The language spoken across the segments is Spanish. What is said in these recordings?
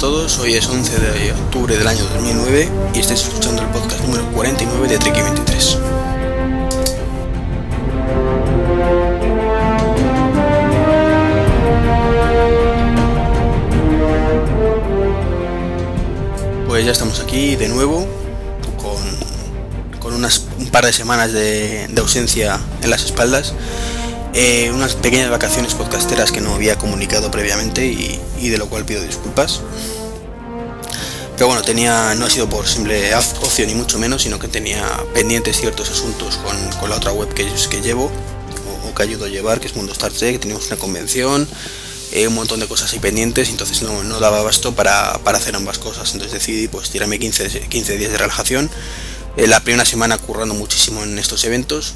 Todos, hoy es 11 de octubre del año 2009 y estáis escuchando el podcast número 49 de Treki 23. Pues ya estamos aquí de nuevo con, con unas, un par de semanas de, de ausencia en las espaldas eh, unas pequeñas vacaciones podcasteras que no había comunicado previamente y, de lo cual pido disculpas. Pero bueno, tenía, no ha sido por simple ocio ni mucho menos, sino que tenía pendientes ciertos asuntos con, la otra web que, que llevo o, que ayudo a llevar, que es Mundo Star Trek. Teníamos una convención, eh, un montón de cosas ahí pendientes, entonces no, no daba abasto para, para, hacer ambas cosas. Entonces decidí pues tirarme 15, 15 días de relajación. Eh, la primera semana currando muchísimo en estos eventos,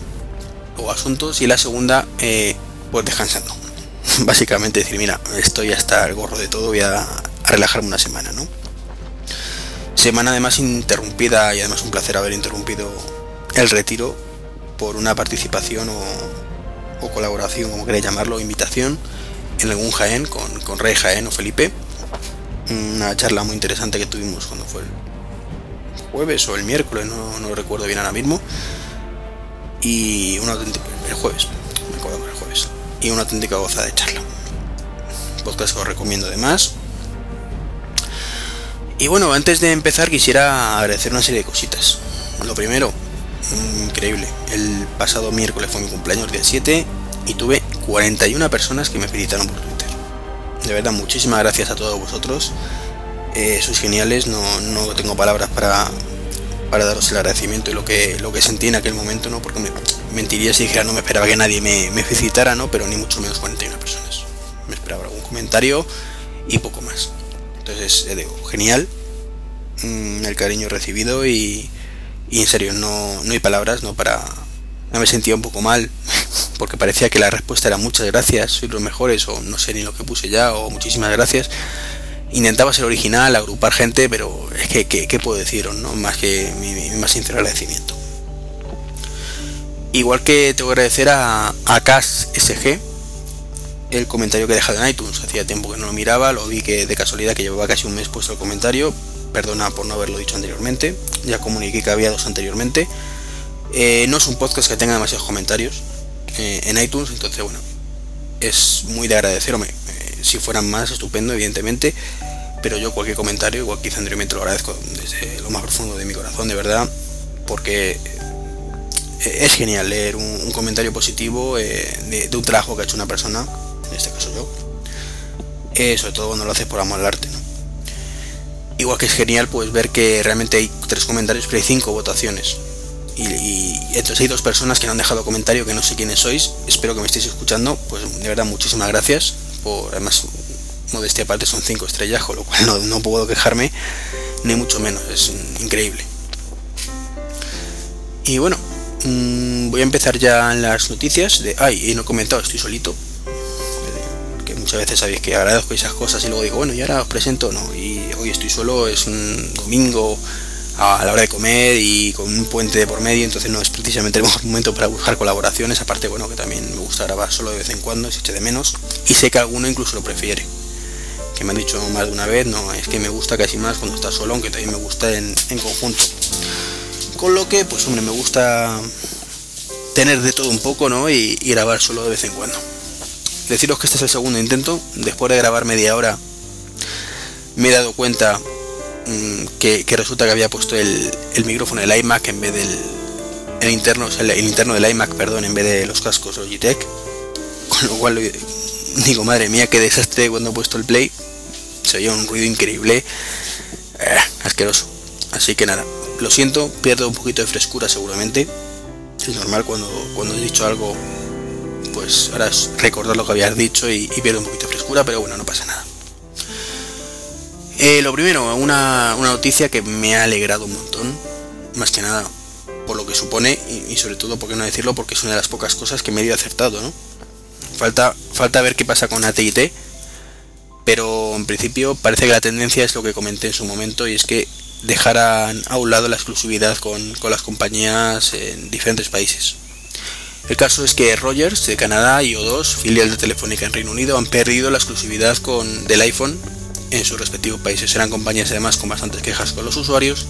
o asuntos y la segunda eh, pues descansando. Básicamente decir mira estoy hasta el gorro de todo voy a, relajarme una semana no semana además interrumpida y además un placer haber interrumpido el retiro por una participación o, colaboración como queréis llamarlo invitación en algún Jaén con, con Rey Jaén o Felipe. Una charla muy interesante que tuvimos cuando fue el jueves o el miércoles no, no recuerdo bien ahora mismo y una auténtica, el jueves, me acuerdo por el jueves, y una auténtica goza de charla. Podcast que os recomiendo además. Y bueno, antes de empezar quisiera agradecer una serie de cositas. Lo primero, increíble, el pasado miércoles fue mi cumpleaños, día 7, y tuve 41 personas que me felicitaron por Twitter. De verdad, muchísimas gracias a todos vosotros. Eh, sois geniales, no, no tengo palabras para, para daros el agradecimiento y lo que, lo que sentí en aquel momento, ¿no? Porque me, mentiría si dijera no me esperaba que nadie me, felicitara, ¿no? Pero ni mucho menos 41 personas. Me esperaba algún comentario y poco más. Entonces, digo, genial mm, el cariño recibido y, en serio, no, no hay palabras, ¿no? Para... Me sentía un poco mal porque parecía que la respuesta era muchas gracias, sois los mejores o no sé ni lo que puse ya o muchísimas gracias intentaba ser original, agrupar gente, pero es que, ¿qué, puedo decir? ¿no? Más que mi, más sincero agradecimiento. Igual que tengo que agradecer a, a Cas SG el comentario que he dejado en iTunes. Hacía tiempo que no lo miraba, lo vi que de casualidad que llevaba casi un mes puesto el comentario. Perdona por no haberlo dicho anteriormente. Ya comuniqué que había dos anteriormente. Eh, no es un podcast que tenga demasiados comentarios eh, en iTunes, entonces bueno, es muy de agradecer. Eh, si fueran más, estupendo, evidentemente pero yo cualquier comentario, igual que anteriormente, lo agradezco desde lo más profundo de mi corazón, de verdad, porque eh, es genial leer un, comentario positivo eh, de, un trabajo que ha hecho una persona, en este caso yo, eh, sobre todo cuando lo haces por amor al arte. Igual que es genial pues ver que realmente hay tres comentarios, pero hay cinco votaciones. Y, y, entonces hay dos personas que no han dejado comentario, que no sé quiénes sois, espero que me estéis escuchando, pues de verdad muchísimas gracias además modestia aparte son 5 estrellas, con lo cual no, puedo quejarme, ni mucho menos, es increíble. Y bueno, mm, voy a empezar ya en las noticias de... Ay, y no he comentado, estoy solito. Que muchas veces sabéis que agradezco esas cosas y luego digo, bueno, y ahora os presento, no. Y hoy estoy solo, es un domingo a la hora de comer y con un puente de por medio, entonces no es precisamente el momento para buscar colaboraciones, aparte bueno que también me gusta grabar solo de vez en cuando, si eche de menos, y sé que alguno incluso lo prefiere que me han dicho más de una vez, no, es que me gusta casi más cuando estás solo, aunque también me gusta en, conjunto. Con lo que, pues hombre, me gusta tener de todo un poco, ¿no? Y, grabar solo de vez en cuando. Deciros que este es el segundo intento, después de grabar media hora, me he dado cuenta mm, que, resulta que había puesto el, micrófono del iMac en vez del el interno, el, interno del iMac, perdón, en vez de los cascos Logitech, con lo cual digo, madre mía, qué desastre cuando he puesto el play se oye un ruido increíble, eh, asqueroso. Así que nada, lo siento, pierdo un poquito de frescura seguramente. Es normal cuando, cuando he dicho algo, pues ahora es recordar lo que habías dicho y, pierdo un poquito de frescura, pero bueno, no pasa nada. Eh, lo primero, una, noticia que me ha alegrado un montón, más que nada por lo que supone y, sobre todo, por qué no decirlo, porque es una de las pocas cosas que medio acertado, ¿no? Falta, falta ver qué pasa con AT&T pero en principio parece que la tendencia es lo que comenté en su momento y es que dejarán a un lado la exclusividad con, las compañías en diferentes países. El caso es que Rogers de Canadá y O2, filial de Telefónica en Reino Unido, han perdido la exclusividad con, del iPhone en sus respectivos países. Eran compañías además con bastantes quejas con los usuarios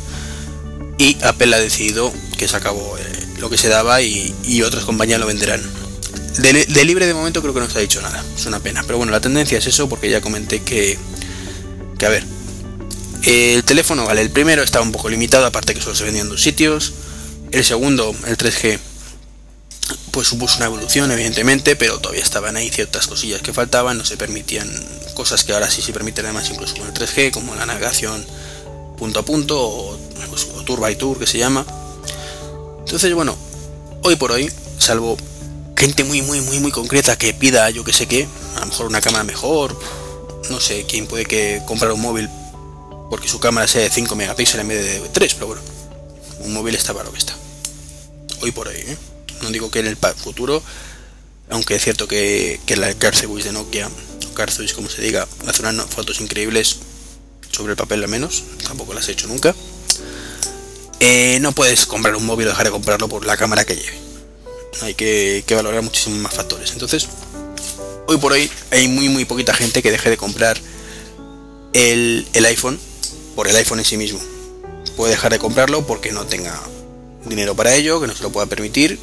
y Apple ha decidido que se acabó eh, lo que se daba y, otras compañías lo venderán. De, libre de momento creo que no se ha dicho nada, es una pena. Pero bueno, la tendencia es eso porque ya comenté que, que a ver, el teléfono, vale, el primero estaba un poco limitado, aparte que solo se vendía en dos sitios. El segundo, el 3G, pues supuso una evolución, evidentemente, pero todavía estaban ahí ciertas cosillas que faltaban, no se permitían cosas que ahora sí se permiten además incluso con el 3G, como la navegación punto a punto o, pues, tour by tour que se llama. Entonces, bueno, hoy por hoy, salvo gente muy, muy, muy, muy concreta que pida yo que sé qué, a lo mejor una cámara mejor, no sé quién puede que comprar un móvil porque su cámara sea de 5 megapíxeles en vez de 3, pero bueno, un móvil está para lo que está. Hoy por hoy, ¿eh? No digo que en el futuro, aunque es cierto que, que la Carcebuis de Nokia, o como se diga, hace unas fotos increíbles sobre el papel al menos, tampoco las he hecho nunca. Eh, no puedes comprar un móvil o dejar de comprarlo por la cámara que lleve. Hay que, valorar muchísimos más factores. Entonces, hoy por hoy hay muy muy poquita gente que deje de comprar el, el iPhone por el iPhone en sí mismo. Puede dejar de comprarlo porque no tenga dinero para ello, que no se lo pueda permitir,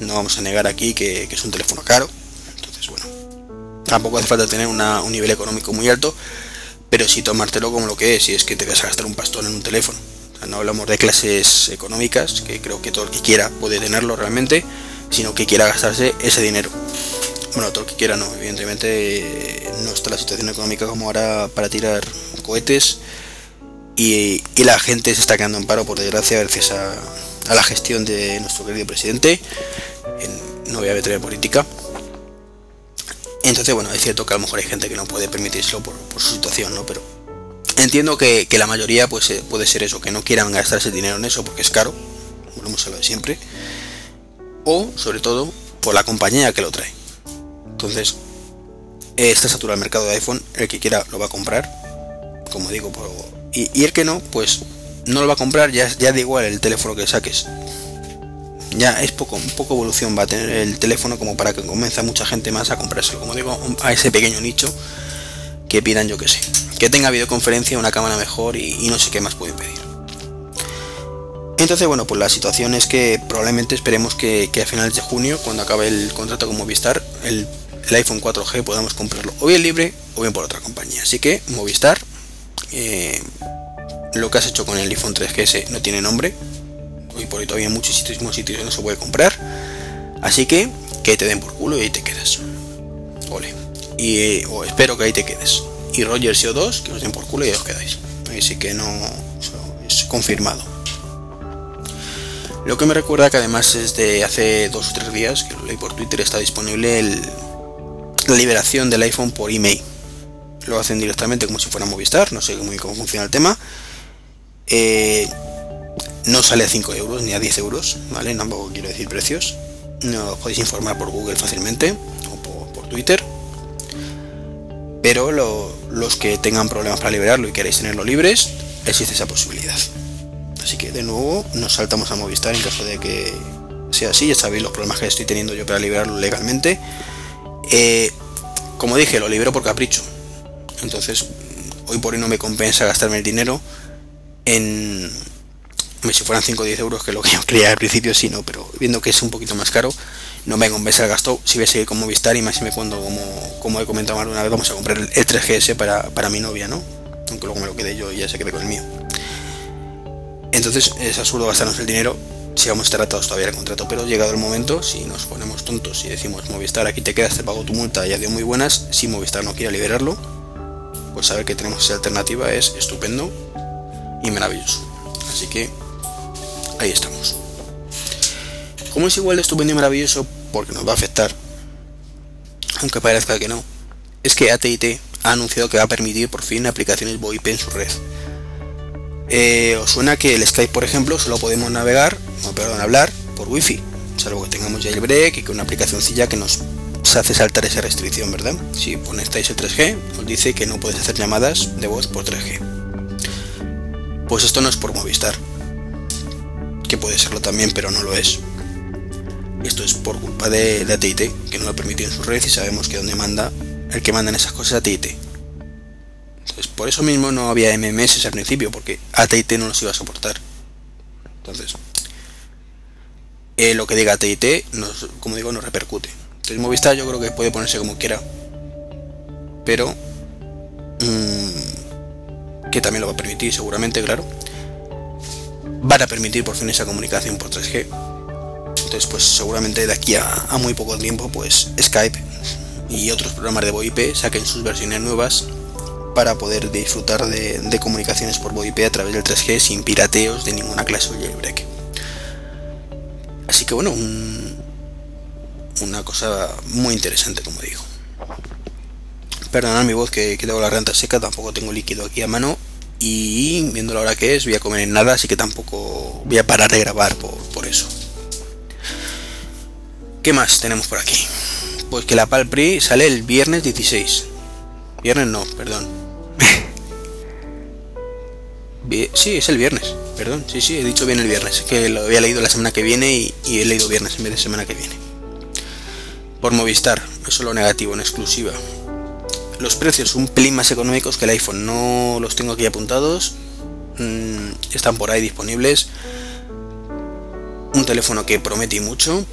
no vamos a negar aquí que, es un teléfono caro. Entonces, bueno, tampoco hace falta tener un nivel económico muy alto, pero sí tomártelo como lo que es, y es que te vas a gastar un pastón en un teléfono. no hablamos de clases económicas, que creo que todo el que quiera puede tenerlo realmente, sino que quiera gastarse ese dinero. Bueno, todo el que quiera no, evidentemente no está la situación económica como ahora para tirar cohetes y, y la gente se está quedando en paro por desgracia gracias a, a la gestión de nuestro querido presidente, en, no voy a meter política. Entonces, bueno, es cierto que a lo mejor hay gente que no puede permitírselo por, su situación, ¿no? Pero entiendo que, la mayoría pues, eh, puede ser eso, que no quieran gastarse dinero en eso porque es caro, como hemos hablado siempre, o sobre todo por la compañía que lo trae. Entonces, está saturado el mercado de iPhone, el que quiera lo va a comprar, como digo, y, y el que no, pues no lo va a comprar, ya, ya da igual el teléfono que saques. Ya es poco, poco evolución va a tener el teléfono como para que comience mucha gente más a comprárselo. Como digo, a ese pequeño nicho que pidan, yo que sé. Que tenga videoconferencia, una cámara mejor y, no sé qué más pueden pedir. Entonces, bueno, pues la situación es que probablemente esperemos que, a finales de junio, cuando acabe el contrato con Movistar, el, iPhone 4G podamos comprarlo o bien libre o bien por otra compañía. Así que Movistar, eh, lo que has hecho con el iPhone 3GS no tiene nombre. Hoy por hoy todavía hay muchísimos sitios no se puede comprar. Así que que te den por culo y ahí te quedas. Ole. Y espero que ahí te quedes. Y Roger CO2, que os den por culo y os quedáis. Así que no es confirmado. Lo que me recuerda que además es de hace dos o tres días, que lo leí por Twitter, está disponible la liberación del iPhone por email. Lo hacen directamente como si fuera Movistar, no sé muy cómo funciona el tema eh, no sale a 5 euros ni a 10 euros, ¿vale? Tampoco quiero decir precios. No os podéis informar por Google fácilmente o por, Twitter. Pero los que tengan problemas para liberarlo y queréis tenerlo libres, existe esa posibilidad. Así que de nuevo nos saltamos a Movistar en caso de que sea así. Ya sabéis los problemas que estoy teniendo yo para liberarlo legalmente. Eh, como dije, lo libero por capricho. Entonces, hoy por hoy no me compensa gastarme el dinero en si fueran 5 o 10 euros que lo que yo creía al principio sí no pero viendo que es un poquito más caro no me compensa el gasto. Si voy a seguir con Movistar y más si me cuando como, como he comentado alguna vez vamos a comprar el 3GS para, para mi novia no aunque luego me lo quede yo y ya se quede con el mío. Entonces es absurdo gastarnos el dinero si vamos a estar atados todavía al contrato. Pero llegado el momento si nos ponemos tontos y decimos Movistar aquí te quedas te pago tu multa ya dio muy buenas si Movistar no quiere liberarlo pues saber que tenemos esa alternativa es estupendo y maravilloso. Así que ahí estamos. Como es igual de estupendo y maravilloso, porque nos va a afectar, aunque parezca que no, es que AT&T ha anunciado que va a permitir por fin aplicaciones VoIP en su red. Eh, ¿Os suena que el Skype, por ejemplo, solo podemos navegar, no, perdón, hablar por Wi-Fi? Salvo que tengamos ya el break y que una aplicacióncilla que nos hace saltar esa restricción, ¿verdad? Si conectáis el 3G, os dice que no podéis hacer llamadas de voz por 3G. Pues esto no es por Movistar. Que puede serlo también, pero no lo es. Esto es por culpa de, de AT&T, que no lo permitió en su red y sabemos que donde manda, el que manda en esas cosas es AT&T. Entonces, por eso mismo no había MMS al principio, porque AT&T no los iba a soportar. Entonces, eh, lo que diga AT&T, como digo, no repercute. Entonces, Movistar yo creo que puede ponerse como quiera, pero mmm, que también lo va a permitir, seguramente, claro. Van a permitir por fin esa comunicación por 3G. Entonces, pues seguramente de aquí a, muy poco tiempo, pues Skype y otros programas de VoIP saquen sus versiones nuevas para poder disfrutar de, comunicaciones por VoIP a través del 3G sin pirateos de ninguna clase o jailbreak. Así que bueno, una cosa muy interesante como digo. Perdonad mi voz que, tengo la renta seca, tampoco tengo líquido aquí a mano y viendo la hora que es voy a comer en nada, así que tampoco voy a parar de grabar por, por eso. ¿Qué más tenemos por aquí? Pues que la Palpri sale el viernes 16. Viernes no, perdón. sí, es el viernes, perdón. Sí, sí, he dicho bien el viernes. que lo había leído la semana que viene y, he leído viernes en vez de semana que viene. Por Movistar, eso es lo negativo, en exclusiva. Los precios un pelín más económicos que el iPhone. No los tengo aquí apuntados. Mm, están por ahí disponibles. Un teléfono que promete mucho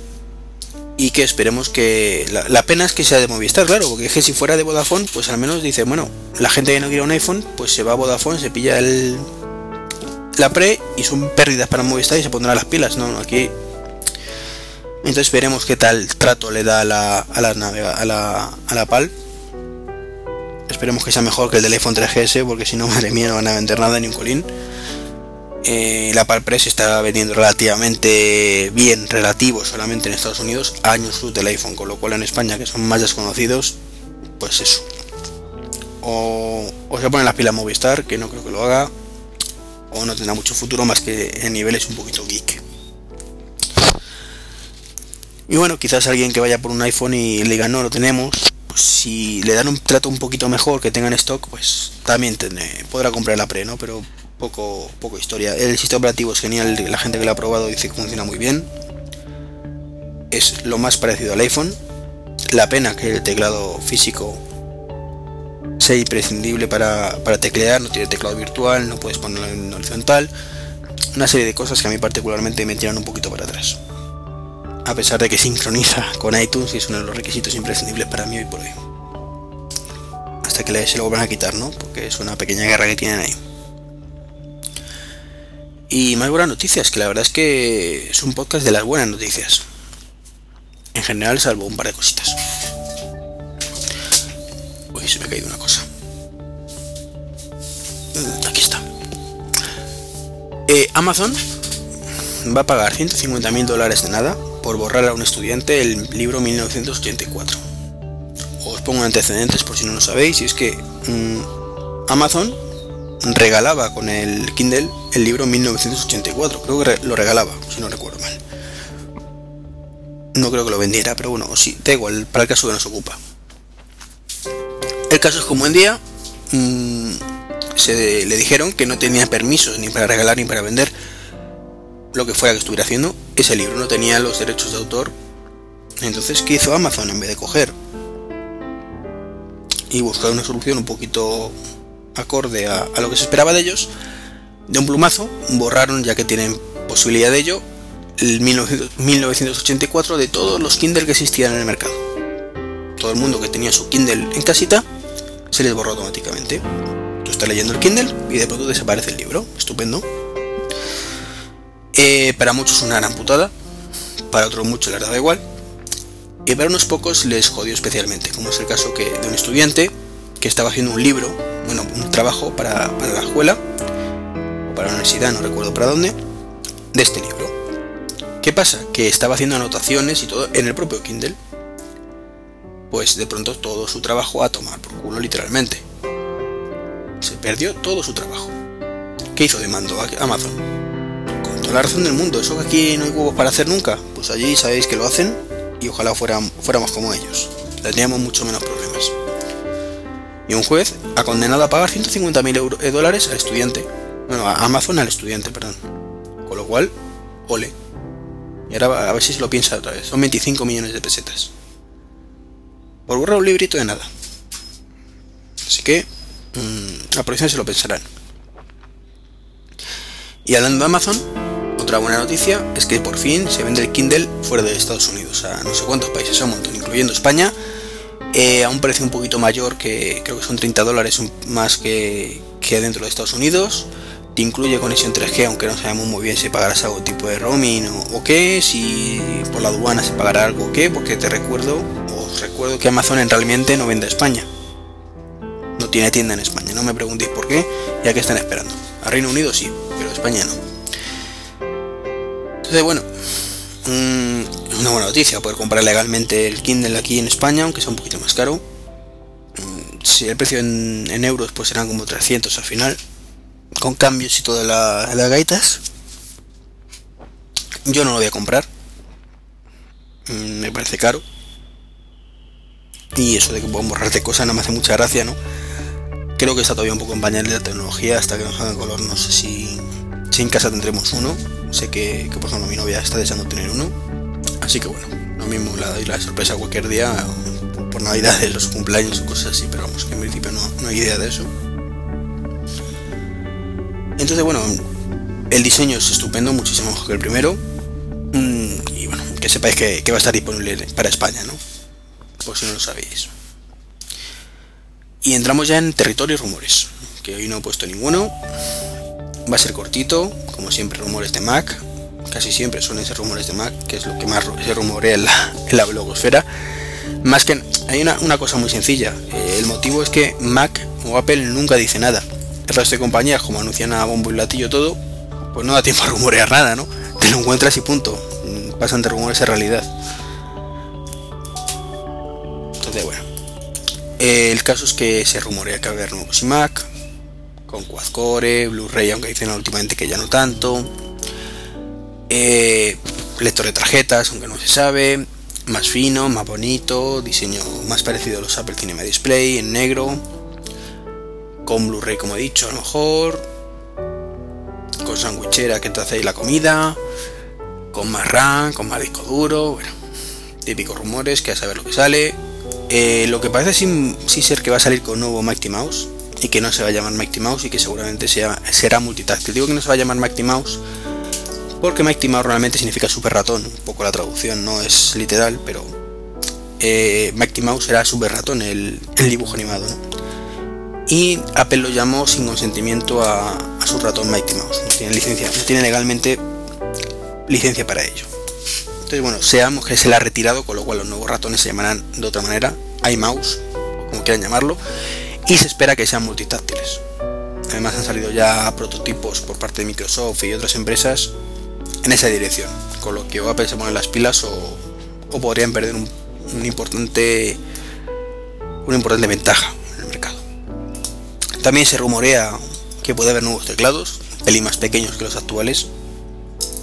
y que esperemos que la, pena es que sea de Movistar, claro, porque es que si fuera de Vodafone, pues al menos dice, bueno, la gente que no quiere un iPhone, pues se va a Vodafone, se pilla el la pre y son pérdidas para Movistar y se pondrá las pilas, no, aquí entonces veremos qué tal trato le da a a la, a la PAL. Esperemos que sea mejor que el del iPhone 3GS, porque si no, madre mía, no van a vender nada ni un colín. Eh, la Palpress está vendiendo relativamente bien, relativo solamente en Estados Unidos, años luz del iPhone, con lo cual en España, que son más desconocidos, pues eso. O, se pone la pila Movistar, que no creo que lo haga, o no tendrá mucho futuro más que en niveles un poquito geek. Y bueno, quizás alguien que vaya por un iPhone y le diga no, lo tenemos, si le dan un trato un poquito mejor que tengan stock, pues también podrá comprar la pre, ¿no? Pero poco, poco historia. El sistema operativo es genial, la gente que lo ha probado dice que funciona muy bien. Es lo más parecido al iPhone. La pena que el teclado físico sea imprescindible para, para teclear, no tiene teclado virtual, no puedes ponerlo en horizontal. Una serie de cosas que a mí particularmente me tiran un poquito para atrás. A pesar de que sincroniza con iTunes y es uno de los requisitos imprescindibles para mí hoy por hoy. Hasta que se lo vuelvan a quitar, ¿no? Porque es una pequeña guerra que tienen ahí. Y más buenas noticias, que la verdad es que es un podcast de las buenas noticias. En general, salvo un par de cositas. Uy, se me ha caído una cosa. Aquí está. Eh, Amazon va a pagar 150 mil dólares de nada por borrar a un estudiante el libro 1984. Os pongo antecedentes por si no lo sabéis, y es que mm, Amazon regalaba con el Kindle el libro 1984. Creo que lo regalaba, si no recuerdo mal. No creo que lo vendiera, pero bueno, sí, da igual, para el caso que nos ocupa. El caso es como en día mm, se le dijeron que no tenía permisos ni para regalar ni para vender lo que fuera que estuviera haciendo. Ese libro no tenía los derechos de autor. Entonces, ¿qué hizo Amazon en vez de coger y buscar una solución un poquito acorde a, lo que se esperaba de ellos, de un plumazo borraron, ya que tienen posibilidad de ello, el 1984 de todos los Kindle que existían en el mercado. Todo el mundo que tenía su Kindle en casita se les borró automáticamente. Tú estás leyendo el Kindle y de pronto desaparece el libro. Estupendo. Eh, para muchos una gran putada, para otros muchos les da igual. Y para unos pocos les jodió especialmente, como es el caso que de un estudiante que estaba haciendo un libro bueno, un trabajo para, la escuela, o para la universidad, no recuerdo para dónde, de este libro. ¿Qué pasa? Que estaba haciendo anotaciones y todo en el propio Kindle. Pues de pronto todo su trabajo a tomar por culo literalmente. Se perdió todo su trabajo. ¿Qué hizo? Demandó a Amazon. La razón del mundo. Eso que aquí no hay huevos para hacer nunca. Pues allí sabéis que lo hacen y ojalá fuéramos como ellos. Tendríamos mucho menos problemas y un juez ha condenado a pagar 150.000 eh, dólares al estudiante. Bueno, a Amazon al estudiante, perdón. Con lo cual, ole. Y ahora a ver si se lo piensa otra vez. Son 25 millones de pesetas. Por borrar un librito de nada. Así que, mm, la producción se lo pensarán. Y hablando de Amazon, otra buena noticia es que por fin se vende el Kindle fuera de Estados Unidos, a no sé cuántos países, a un montón, incluyendo España, eh, a un precio un poquito mayor que creo que son 30 dólares más que, que dentro de Estados Unidos. Te incluye conexión 3G, aunque no sabemos muy bien si pagarás algún tipo de roaming o, qué, si por la aduana se pagará algo o qué, porque te recuerdo, os recuerdo que Amazon en realmente no vende a España. No tiene tienda en España, no me preguntéis por qué, ya que están esperando. A Reino Unido sí, pero España no. Entonces, bueno, mm, una buena noticia poder comprar legalmente el Kindle aquí en España, aunque sea un poquito más caro. Mm, si el precio en, euros, pues serán como 300 al final con cambios y todas las gaitas. Yo no lo voy a comprar. Mm, me parece caro. Y eso de que puedo borrarte cosas no me hace mucha gracia, ¿no? Creo que está todavía un poco en bañar la tecnología hasta que nos haga color. No sé si, si en casa tendremos uno. Sé que, por ejemplo mi novia está deseando tener uno. Así que bueno, lo mismo la doy la sorpresa cualquier día por, Navidad de los cumpleaños o cosas así, pero vamos, que en principio no, no hay idea de eso. Entonces, bueno, el diseño es estupendo, muchísimo mejor que el primero. Mm, y bueno, que sepáis que, va a estar disponible para España, ¿no? Por si no lo sabéis. Y entramos ya en territorio rumores, que hoy no he puesto ninguno. Va a ser cortito, como siempre rumores de Mac. Casi siempre suelen ser rumores de Mac, que es lo que más se rumorea en la, en la blogosfera. Más que hay una, una cosa muy sencilla. Eh, el motivo es que Mac o Apple nunca dice nada el resto de compañías, como anuncian a bombo y latillo todo, pues no da tiempo a rumorear nada, ¿no? Te lo encuentras y punto. Pasan de rumores a realidad. Entonces, bueno. el caso es que se rumorea que va a haber nuevos iMac, con quad-core, Blu-ray, aunque dicen últimamente que ya no tanto. Eh, lector de tarjetas, aunque no se sabe. Más fino, más bonito, diseño más parecido a los Apple Cinema Display, en negro con Blu-ray como he dicho, a lo mejor, con sandwichera que te hacéis la comida, con más RAM, con más disco duro, bueno, típicos rumores que a saber lo que sale. Eh, lo que parece sí, ser que va a salir con nuevo Mighty Mouse y que no se va a llamar Mighty Mouse y que seguramente sea, será multitáctil. Digo que no se va a llamar Mighty Mouse porque Mighty Mouse realmente significa super ratón, un poco la traducción no es literal, pero eh, Mighty Mouse será super ratón el, dibujo animado. y Apple lo llamó sin consentimiento a, su ratón Mighty Mouse. No tiene licencia, no tiene legalmente licencia para ello. Entonces, bueno, seamos que se le ha retirado, con lo cual los nuevos ratones se llamarán de otra manera, iMouse, como quieran llamarlo, y se espera que sean multitáctiles. Además han salido ya prototipos por parte de Microsoft y otras empresas en esa dirección, con lo que o Apple se pone las pilas o, podrían perder un, importante una importante ventaja también se rumorea que puede haber nuevos teclados, pelín más pequeños que los actuales,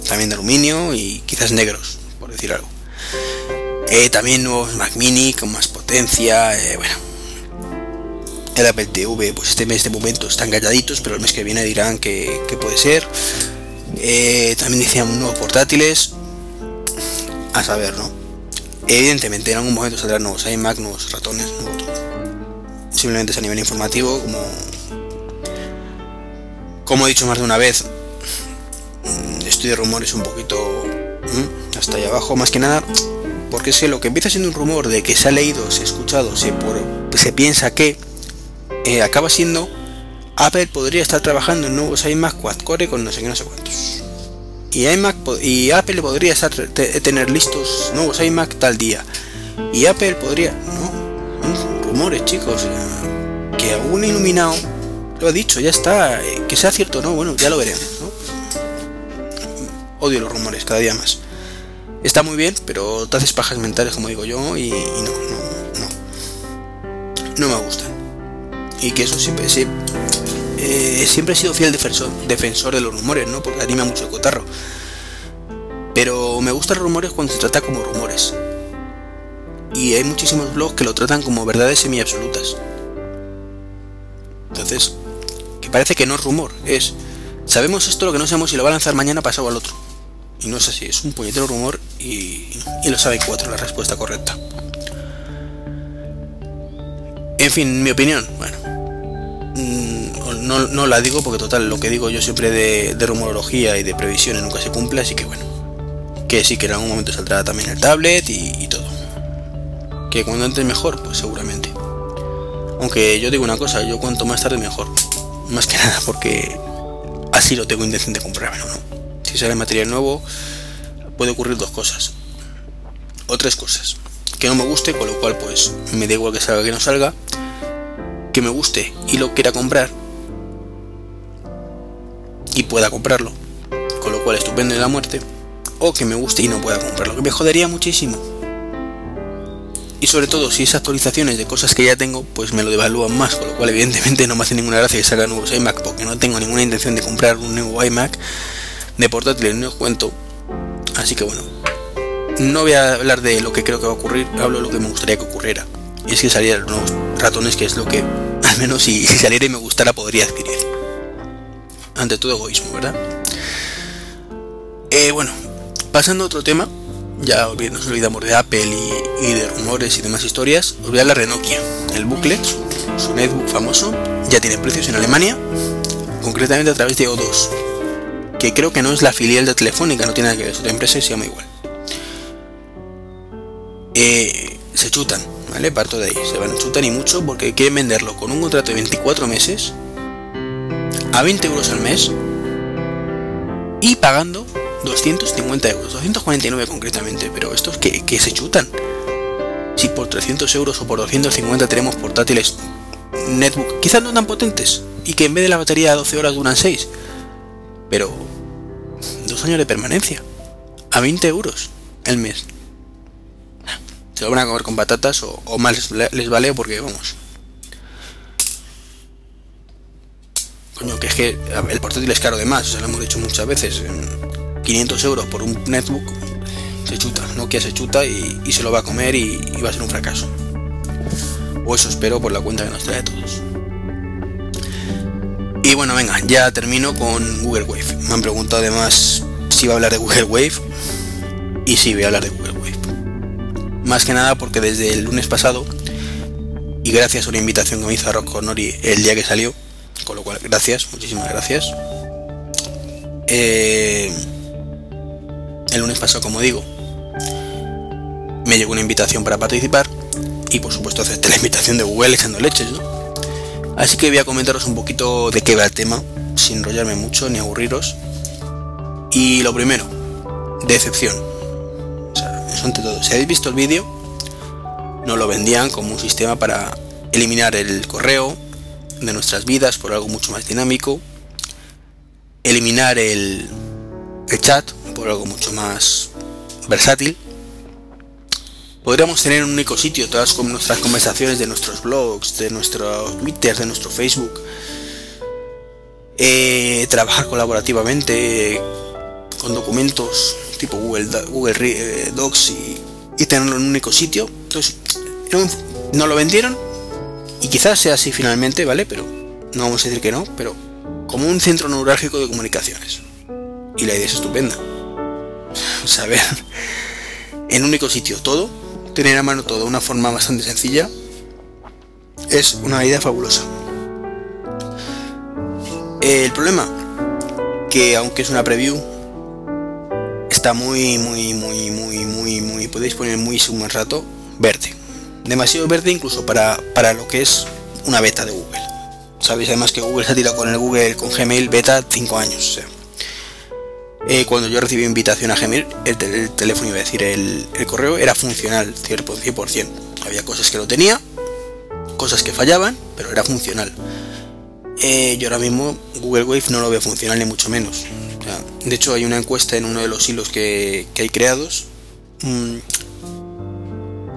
también de aluminio y quizás negros, por decir algo. Eh, también nuevos Mac Mini con más potencia, eh, bueno. El Apple TV, pues este mes de momento están calladitos, pero el mes que viene dirán que, puede ser. Eh, también decían nuevos portátiles, a saber, ¿no? Evidentemente en algún momento saldrán nuevos iMac, nuevos ratones, nuevo todo. Simplemente es a nivel informativo, como como he dicho más de una vez, mm, estoy de rumores un poquito mm, hasta ahí abajo, más que nada, porque sé lo que empieza siendo un rumor de que se ha leído, se ha escuchado, se, se piensa que eh, acaba siendo Apple podría estar trabajando en nuevos iMac quad-core con no sé qué, no sé cuántos. Y, iMac, y Apple podría estar, tener listos nuevos iMac tal día. Y Apple podría... No, rumores chicos. Que algún iluminado lo ha dicho, ya está. Eh, que sea cierto no, bueno, ya lo veremos. Odio los rumores cada día más. Está muy bien, pero te haces pajas mentales, como digo yo, y, no, no, no. No me gustan. Y que eso siempre, siempre, eh, siempre he sido fiel defensor, de los rumores, ¿no? Porque anima mucho el cotarro. Pero me gustan los rumores cuando se trata como rumores. Y hay muchísimos blogs que lo tratan como verdades semi-absolutas. Entonces, parece que no es rumor, es sabemos esto lo que no sabemos si lo va a lanzar mañana pasado al otro. Y no es así, es un puñetero rumor y, y lo sabe cuatro la respuesta correcta. En fin, mi opinión, bueno, no, no, la digo porque total, lo que digo yo siempre de, de rumorología y de previsiones nunca se cumple, así que bueno. Que sí que en algún momento saldrá también el tablet y, todo. Que cuando antes mejor, pues seguramente. Aunque yo digo una cosa, yo cuanto más tarde mejor. Más que nada porque así lo tengo intención de comprármelo, ¿no? Si sale material nuevo, puede ocurrir dos cosas. O tres cosas. Que no me guste, con lo cual pues me da igual que salga que no salga. Que me guste y lo quiera comprar. Y pueda comprarlo. Con lo cual estupendo de la muerte. O que me guste y no pueda comprarlo. Que me jodería muchísimo. Y sobre todo, si es actualizaciones de cosas que ya tengo, pues me lo devalúan más, con lo cual evidentemente no me hace ninguna gracia que salga nuevos iMac, porque no tengo ninguna intención de comprar un nuevo iMac de portátil, no os cuento. Así que bueno, no voy a hablar de lo que creo que va a ocurrir, hablo de lo que me gustaría que ocurriera. Y es que salieran nuevos ratones, que es lo que, al menos si, saliera y me gustara, podría adquirir. Ante todo egoísmo, ¿verdad? Eh, bueno, pasando a otro tema, ya nos olvidamos de Apple y, de rumores y demás historias, os voy a. El bucle, su netbook famoso, ya tiene precios en Alemania, concretamente a través de O2, que creo que no es la filial de Telefónica, no tiene nada que ver, es otra empresa y se llama igual. Eh, se chutan, ¿vale? Parto de ahí, se van a chutar y mucho porque quieren venderlo con un contrato de 24 meses a 20 euros al mes y pagando 250 euros, 249 concretamente, pero estos que, que se chutan. Si por 300 euros o por 250 tenemos portátiles netbook, quizás no tan potentes, y que en vez de la batería de 12 horas duran 6, pero dos años de permanencia, a 20 euros el mes. Se lo van a comer con patatas o, o más les, vale porque vamos. Coño, que es que el portátil es caro de más, se lo hemos dicho muchas veces. 500 euros por un netbook, se chuta, Nokia se chuta y, se lo va a comer y, va a ser un fracaso. O eso espero por la cuenta que nos trae a todos. Y bueno, venga, ya termino con Google Wave. Me han preguntado además si va a hablar de Google Wave. Y sí, voy a hablar de Google. Más que nada porque desde el lunes pasado, y gracias a una invitación que me hizo a Nori el día que salió, con lo cual gracias, muchísimas gracias. Eh, el lunes pasado, como digo, me llegó una invitación para participar y por supuesto acepté la invitación de Google echando leches, ¿no? Así que voy a comentaros un poquito de qué va el tema, sin enrollarme mucho ni aburriros. Y lo primero, decepción. Ante todo. Si habéis visto el vídeo, nos lo vendían como un sistema para eliminar el correo de nuestras vidas por algo mucho más dinámico, eliminar el, chat por algo mucho más versátil, podríamos tener un único sitio todas nuestras conversaciones de nuestros blogs, de nuestro Twitter, de nuestro Facebook, eh, trabajar colaborativamente con documentos tipo Google, Google eh, Docs y, tenerlo en un único sitio. Entonces, no lo vendieron y quizás sea así finalmente, ¿vale? Pero no vamos a decir que no, pero como un centro neurálgico de comunicaciones. Y la idea es estupenda saber en un único sitio todo, tener a mano todo de una forma bastante sencilla, es una idea fabulosa. El problema, que aunque es una preview, está muy, muy, muy, muy, muy, muy, podéis poner muy un rato, verde. Demasiado verde incluso para, para lo que es una beta de Google. Sabéis además que Google se ha tirado con el Google, con Gmail beta 5 años. Eh, cuando yo recibí invitación a Gmail, el, teléfono, iba a decir, el, correo era funcional, 100%. Había cosas que lo tenía, cosas que fallaban, pero era funcional. Eh, yo ahora mismo Google Wave no lo veo funcional ni mucho menos. De hecho hay una encuesta en uno de los hilos que, hay creados mm,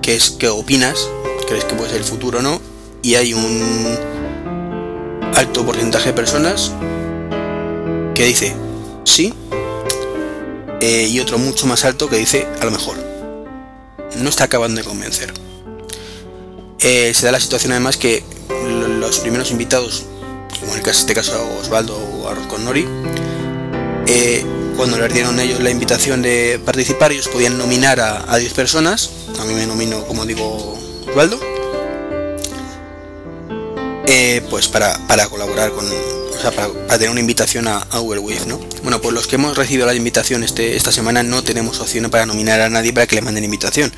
que es qué opinas, crees que puede ser el futuro o no, y hay un alto porcentaje de personas que dice sí eh, y otro mucho más alto que dice a lo mejor. No está acabando de convencer. Eh, se da la situación además que los primeros invitados, como en este caso Osvaldo o Arroz con Nori, eh, cuando les dieron ellos la invitación de participar, ellos podían nominar a, 10 personas. A mí me nomino, como digo, Osvaldo. eh, pues para, colaborar con, o sea, para, tener una invitación a, Wave, ¿no? Bueno, pues los que hemos recibido la invitación este, esta semana no tenemos opción para nominar a nadie para que le manden invitación.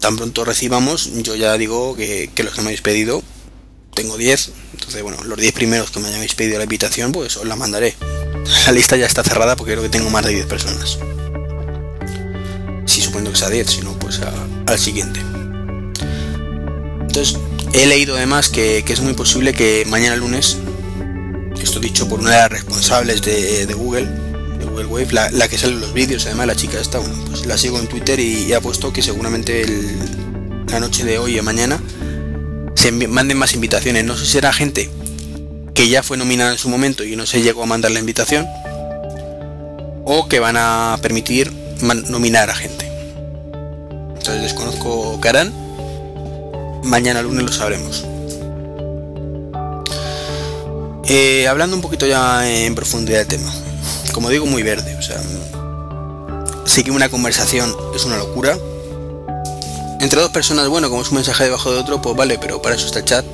Tan pronto recibamos, yo ya digo que, los que me habéis pedido, tengo 10, entonces bueno, los 10 primeros que me hayáis pedido la invitación, pues os la mandaré. La lista ya está cerrada porque creo que tengo más de 10 personas. Si supongo que sea 10, si no, pues al siguiente. Entonces, he leído además que, es muy posible que mañana lunes, esto dicho por una de las responsables de, Google, de Google Wave, la, que sale los vídeos, además la chica está, bueno, pues la sigo en Twitter y, ha puesto que seguramente la noche de hoy o mañana se manden más invitaciones. No sé si será gente que ya fue nominada en su momento y no se llegó a mandar la invitación, o que van a permitir nominar a gente. Entonces desconozco qué harán. Mañana lunes lo sabremos. Eh, hablando un poquito ya en profundidad del tema. Como digo, muy verde. O sea, sí que una conversación es una locura. Entre dos personas, bueno, como es un mensaje debajo de otro, pues vale, pero para eso está el chat.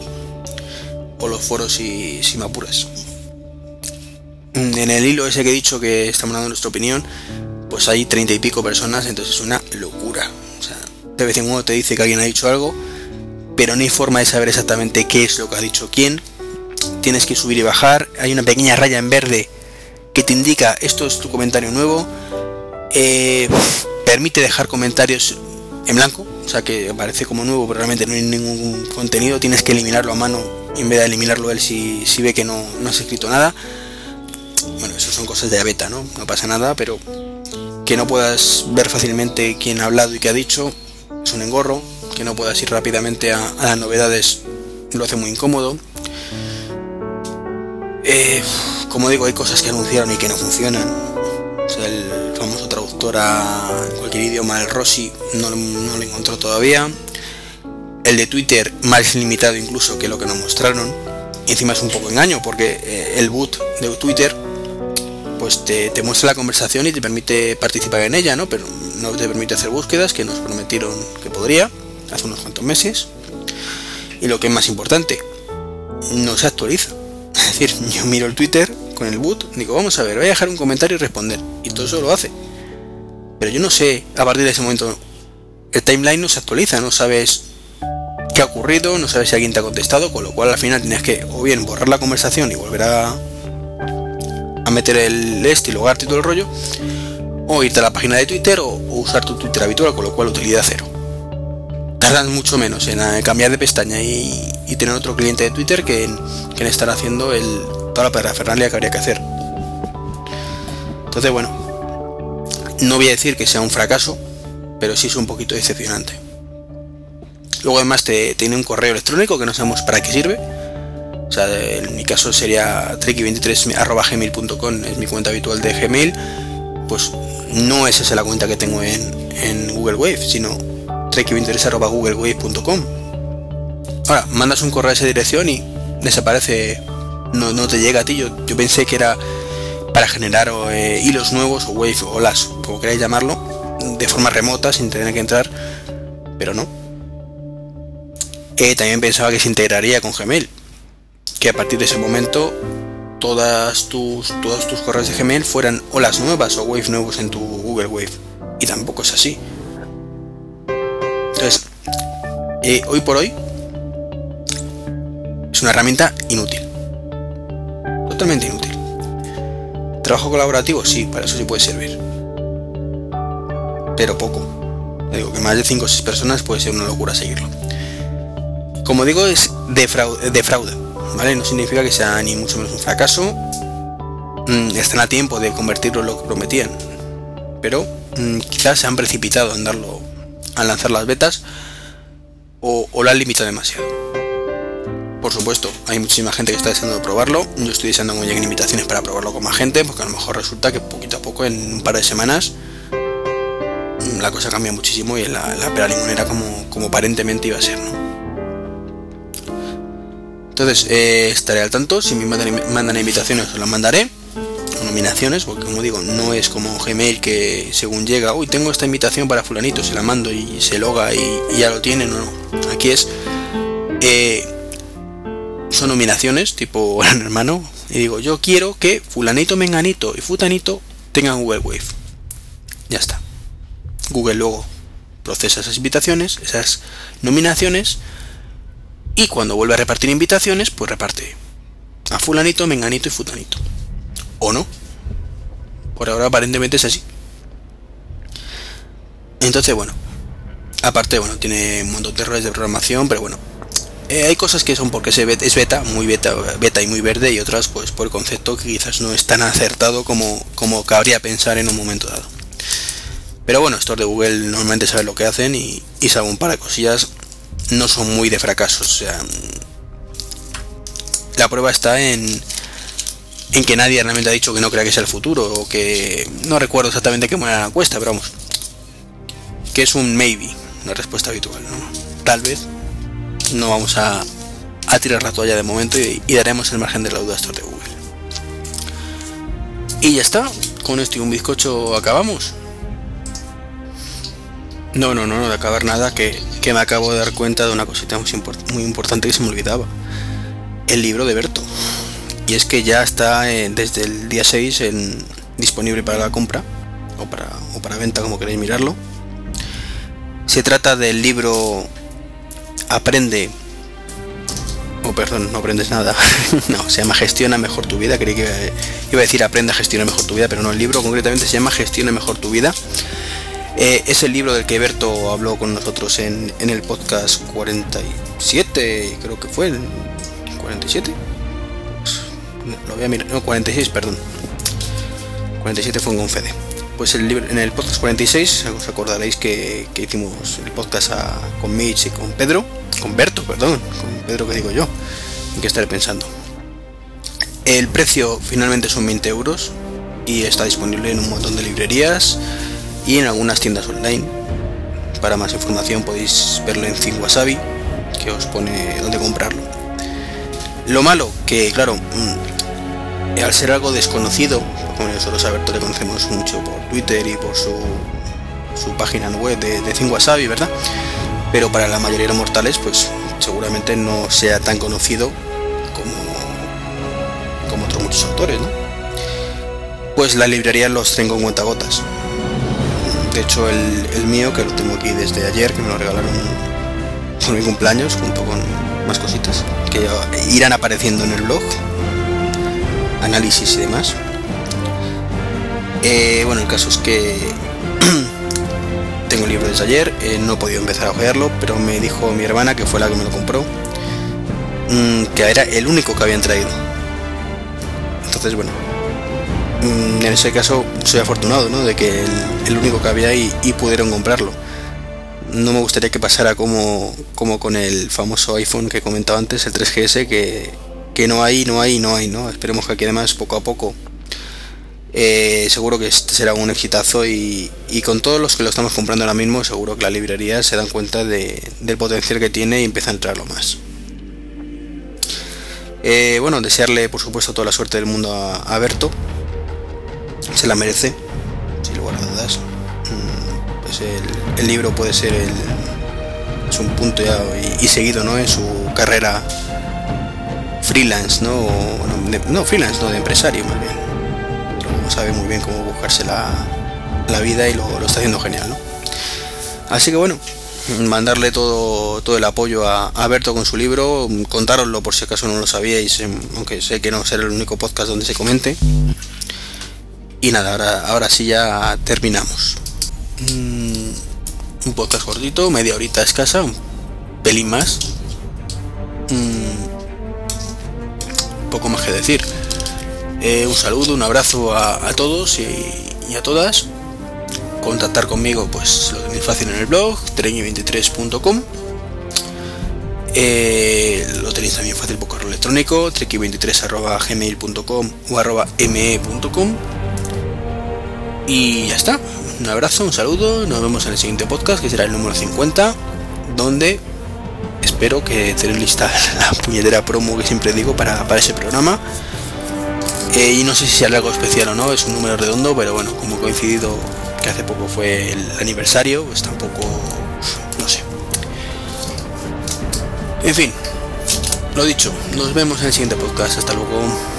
O los foros si, si me apuras. En el hilo ese que he dicho que estamos dando nuestra opinión, pues hay treinta y pico personas, entonces es una locura. O sea, de vez en cuando te dice que alguien ha dicho algo, pero no hay forma de saber exactamente qué es lo que ha dicho quién. Tienes que subir y bajar. Hay una pequeña raya en verde que te indica esto es tu comentario nuevo. Eh, permite dejar comentarios en blanco, o sea que aparece como nuevo, pero realmente no hay ningún contenido. Tienes que eliminarlo a mano en vez de eliminarlo él si, ve que no, no has escrito nada. Bueno, eso son cosas de la beta, ¿no? No pasa nada, pero que no puedas ver fácilmente quién ha hablado y qué ha dicho, es un engorro, que no puedas ir rápidamente a, las novedades lo hace muy incómodo. Eh, como digo, hay cosas que anunciaron y que no funcionan. El famoso traductor a cualquier idioma, el Rossi, no, lo encontró todavía. El de Twitter, más limitado incluso que lo que nos mostraron. Y encima es un poco engaño, porque eh, el boot de Twitter pues te, muestra la conversación y te permite participar en ella, ¿no? Pero no te permite hacer búsquedas que nos prometieron que podría hace unos cuantos meses. Y lo que es más importante, no se actualiza. Es decir, yo miro el Twitter con el boot, digo, vamos a ver, voy a dejar un comentario y responder. Y todo eso lo hace. Pero yo no sé, a partir de ese momento, el timeline no se actualiza, no sabes qué ha ocurrido, no sabes si alguien te ha contestado, con lo cual al final tienes que o bien borrar la conversación y volver a, a meter el estilo, y y todo el rollo, o irte a la página de Twitter o, usar tu Twitter habitual, con lo cual utilidad cero. Tardan mucho menos en, eh, cambiar de pestaña y, tener otro cliente de Twitter que en, estar haciendo el, toda la parafernalia que habría que hacer. Entonces, bueno, no voy a decir que sea un fracaso, pero sí es un poquito decepcionante. Luego además te tiene un correo electrónico que no sabemos para qué sirve o sea, en mi caso sería treki23.gmail.com, es mi cuenta habitual de Gmail. Pues no es esa la cuenta que tengo en, Google Wave, sino treki23.googlewave.com. Ahora, mandas un correo a esa dirección y desaparece, no, te llega a ti. Yo, yo pensé que era para generar eh, hilos nuevos o Wave o las, como queráis llamarlo, de forma remota sin tener que entrar, pero no. Eh, también pensaba que se integraría con Gmail, que a partir de ese momento todas tus, todos tus correos de Gmail fueran o las nuevas o Wave nuevos en tu Google Wave. Y tampoco es así. Entonces, eh, hoy por hoy es una herramienta inútil. Totalmente inútil. Trabajo colaborativo, sí, para eso sí puede servir. Pero poco. Digo que más de 5 o 6 personas puede ser una locura seguirlo. Como digo, es de fraude no significa que sea ni mucho menos un fracaso. Mm, están a tiempo de convertirlo en lo que prometían. Pero mm, quizás se han precipitado en darlo lanzar las betas o, lo han limitado demasiado. Por supuesto, hay muchísima gente que está deseando probarlo. Yo estoy deseando que lleguen invitaciones para probarlo con más gente, porque a lo mejor resulta que poquito a poco, en un par de semanas, mm, la cosa cambia muchísimo y la, la pera limonera como, como aparentemente iba a ser, ¿no? Entonces, eh, estaré al tanto. Si me mandan, invitaciones, os las mandaré. O nominaciones, porque como digo, no es como Gmail que según llega, uy, tengo esta invitación para Fulanito, se la mando y se loga y, ya lo tiene. No, no. Aquí es. Eh, son nominaciones, tipo Gran Hermano, y digo, yo quiero que fulanito, menganito y futanito tengan Google Wave. Ya está. Google luego procesa esas invitaciones, esas nominaciones, y cuando vuelve a repartir invitaciones, pues reparte a fulanito, menganito y futanito. ¿O no? Por ahora aparentemente es así. Entonces, bueno. Aparte, bueno, tiene un montón de errores de programación, pero bueno. Eh, hay cosas que son porque es beta, muy beta, beta y muy verde, y otras pues por el concepto que quizás no es tan acertado como, como cabría pensar en un momento dado. Pero bueno, estos de Google normalmente saben lo que hacen y, y saben un par de cosillas. No son muy de fracasos. O sea, la prueba está en, en que nadie realmente ha dicho que no crea que sea el futuro o que no recuerdo exactamente qué moneda la encuesta, pero vamos, que es un maybe, una respuesta habitual. Tal vez no vamos a, a tirar la toalla de momento y, daremos el margen de la duda a de Google. Y ya está, con esto y un bizcocho acabamos. No, no, no, no de acabar nada, que, que me acabo de dar cuenta de una cosita muy, importante que se me olvidaba. El libro de Berto. Y es que ya está eh, desde el día 6 en, disponible para la compra, o para, o para venta como queréis mirarlo. Se trata del libro Aprende. O oh, perdón, no aprendes nada. no, se llama Gestiona mejor tu vida. Creí que iba a decir Aprende a gestionar mejor tu vida, pero no, el libro concretamente se llama Gestiona mejor tu vida. Eh, es el libro del que Berto habló con nosotros en, el podcast 47, creo que fue, el 47. lo voy a mirar, no, 46, perdón. 47 fue en Fede pues el en el podcast 46 os acordaréis que, hicimos el podcast con Mitch y con Pedro, con Berto, perdón, con Pedro que digo yo, en qué estaré pensando. El precio finalmente son 20 euros y está disponible en un montón de librerías y en algunas tiendas online. Para más información podéis verlo en Wasabi, que os pone dónde comprarlo. Lo malo, que claro, mm, al ser algo desconocido, bueno, nosotros a Berto le conocemos mucho por Twitter y por su, su página web de, de Wasabi, ¿verdad? Pero para la mayoría de los mortales, pues seguramente no sea tan conocido como, como otros muchos autores, ¿no? Pues la librería los tengo en cuentagotas. De hecho, el, mío, que lo tengo aquí desde ayer, que me lo regalaron por mi cumpleaños, junto con más cositas, que irán apareciendo en el blog, análisis y demás. Eh, bueno, el caso es que tengo el libro desde ayer, eh, no he podido empezar a ojearlo, pero me dijo mi hermana, que fue la que me lo compró, mm, que era el único que habían traído. Mm, en ese caso soy afortunado. De que el, único que había y, y, pudieron comprarlo. No me gustaría que pasara como, como con el famoso iPhone que comentaba antes, el 3GS, que, que no hay, no hay, no hay, ¿no? Esperemos que aquí además poco a poco eh, seguro que este será un exitazo y, con todos los que lo estamos comprando ahora mismo seguro que la librería se dan cuenta del potencial que tiene y empieza a entrarlo más. Eh, bueno, desearle por supuesto toda la suerte del mundo a, Berto. Se la merece, sin lugar a dudas. Mm, pues el, libro puede ser el, es un punto ya y, seguido ¿no? en su carrera freelance, ¿no? no, no freelance, no de empresario más bien sabe muy bien cómo buscarse la, vida y lo, está haciendo genial, ¿no? Así que bueno, mandarle todo, todo el apoyo a, a, Berto con su libro, contároslo por si acaso no lo sabíais, em, aunque sé que no será el único podcast donde se comente. Y nada, ahora, ahora sí ya terminamos. Mm, un podcast cortito, media horita escasa, un pelín más. Mm, poco más que decir. Eh, un saludo, un abrazo a, todos y, a todas. Contactar conmigo, pues lo tenéis fácil en el blog, treñi23.com. Eh, lo tenéis también fácil por correo electrónico, trequi23.gmail.com o arroba me.com. Y ya está. Un abrazo, un saludo. Nos vemos en el siguiente podcast, que será el número 50, donde espero que tenéis lista la puñetera promo que siempre digo para, para ese programa. Eh, y no sé si será algo especial o no, es un número redondo, pero bueno, como coincidido que hace poco fue el aniversario, pues tampoco, no sé. En fin, lo dicho, nos vemos en el siguiente podcast. Hasta luego.